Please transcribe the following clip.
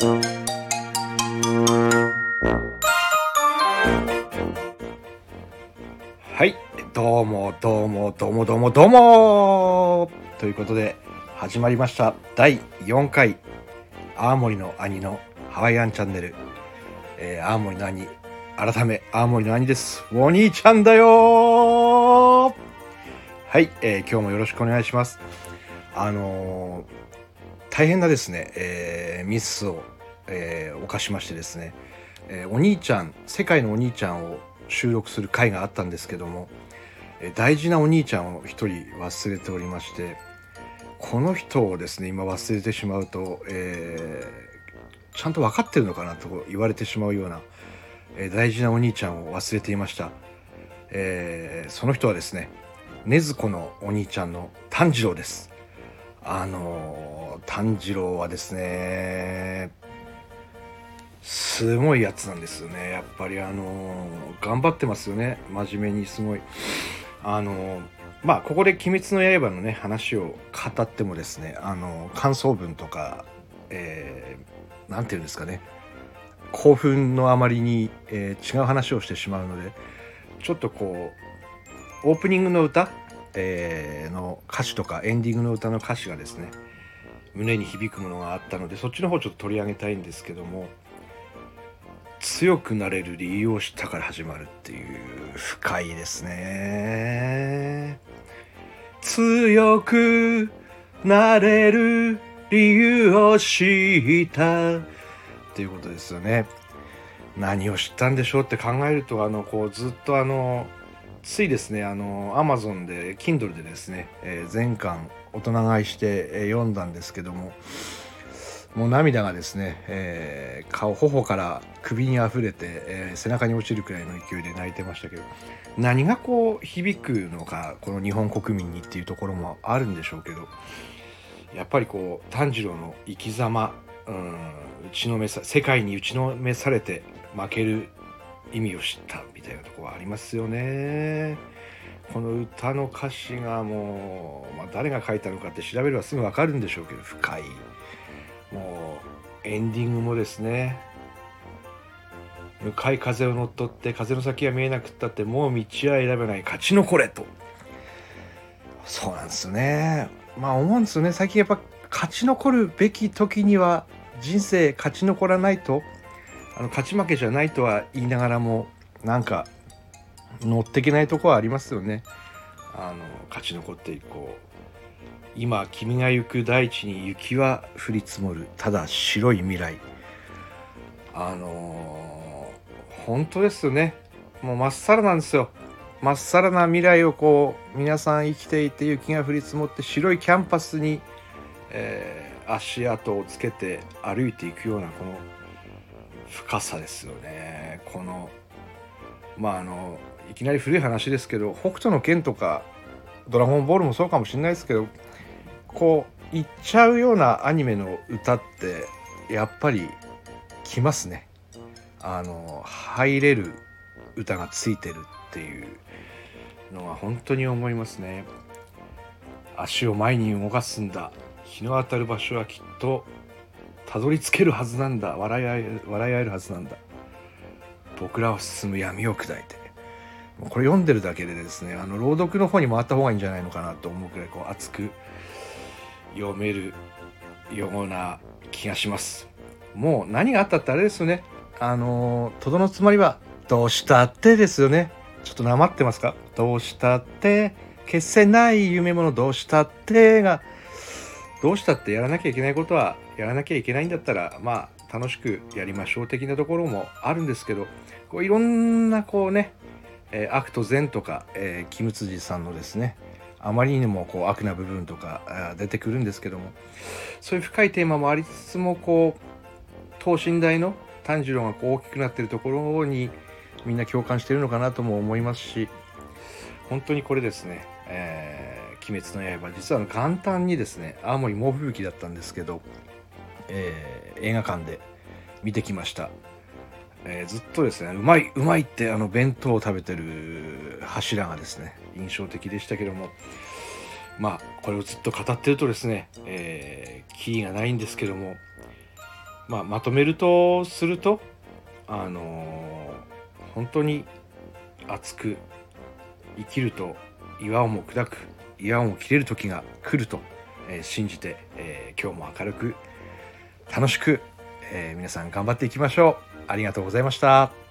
はい。どうもどうもどうもどうもどうも。ということで始まりました。第4回。青森の兄のハワイアンチャンネル、えー、青森の兄。改め青森の兄です。お兄ちゃんだよ。はい、えー、今日もよろしくお願いします。あのー、大変なですね、えー、ミスを、えー、犯しましてですね、えー、お兄ちゃん世界のお兄ちゃんを収録する回があったんですけども、え、大事なお兄ちゃんを一人忘れておりましてこの人をですね今忘れてしまうと、え、ちゃんと分かってるのかなと言われてしまうような、え、大事なお兄ちゃんを忘れていました、え、その人はですね禰豆子のお兄ちゃんの炭治郎です。あの炭治郎はですねすごいやつなんですよね。やっぱりあの頑張ってますよね。真面目にすごい。あのまあここで「鬼滅の刃」のね話を語ってもですねあの感想文とかえー、て言うんですかね。興奮のあまりに、えー、違う話をしてしまうのでちょっとこうオープニングの歌、えー、の歌詞とかエンディングの歌の歌詞がですね胸に響くものがあったのでそっちの方ちょっと取り上げたいんですけども強くなれる理由を知ったから始まるっていう深いですね。強くなれる理由を知ったっていうことですよね。何を知ったんでしょうって考えるとあのこうずっとあのついですねあのアマゾンで Kindle でですね、えー、全巻大人買いして、読んだんですけどももう涙がですね、えー、顔頬から首にあふれて、えー、背中に落ちるくらいの勢いで泣いてましたけど何がこう響くのかこの日本国民にっていうところもあるんでしょうけどやっぱりこう炭治郎の生き様、うん、打ちのめさ世界に打ちのめされて負ける意味を知ったみたいなところはありますよね。この歌の歌詞がもう、まあ、誰が書いたのかって調べればすぐ分かるんでしょうけど深い。もうエンディングもですね。向かい風を乗っ取って風の先が見えなくったってもう道は選べない勝ち残れと。そうなんですね。まあ思うんですよね。最近やっぱ勝ち残るべき時には人生勝ち残らないとあの勝ち負けじゃないとは言いながらもなんか乗っていけないとこはありますよね。あの勝ち残っていこう。今君が行く大地に雪は降り積もる。ただ白い未来。あのー、本当ですよね。もうまっさらなんですよ。まっさらな未来をこう皆さん生きていて雪が降り積もって白いキャンパスに、えー、足跡をつけて歩いていくようなこの深さですよね。このまああのいきなり古い話ですけど北斗の拳とかドラゴンボールもそうかもしれないですけどこう言っちゃうようなアニメの歌ってやっぱりきますね。あの入れる歌がついてるっていうのは本当に思いますね。足を前に動かすんだ。日の当たる場所はきっとたどり着けるはずなんだ。笑い合え笑い合えるはずなんだ。僕らを進む闇を砕いて。これ読んでるだけでですねあの朗読の方に回った方がいいんじゃないのかなと思うくらいこう熱く読めるような気がします。もう何があったってあれですよね。あのとどのつまりはどうしたってですよね。ちょっとなまってますか？どうしたって？決せない夢物どうしたってがどうしたってやらなきゃいけないことはやらなきゃいけないんだったらまあ楽しくやりましょう的なところもあるんですけどこういろんなこうね、え、悪と善とか、えー、キムツジさんのですねあまりにもこう悪な部分とか出てくるんですけどもそういう深いテーマもありつつもこう等身大の炭治郎がこう大きくなってるところにみんな共感してるのかなとも思いますし本当にこれですね「えー、鬼滅の刃」実は簡単にですね青森猛吹雪だったんですけど、えー、映画館で見てきました。えー、ずっとですねうまいうまいってあの弁当を食べてる柱がですね印象的でしたけども。まあこれをずっと語ってるとですね、えー、キーがないんですけども。まあ、まとめるとするとあの本当に熱く生きると岩をも砕く岩をも切れる時が来ると、えー信じて、えー今日も明るく楽しく、えー皆さん頑張っていきましょう。ありがとうございました。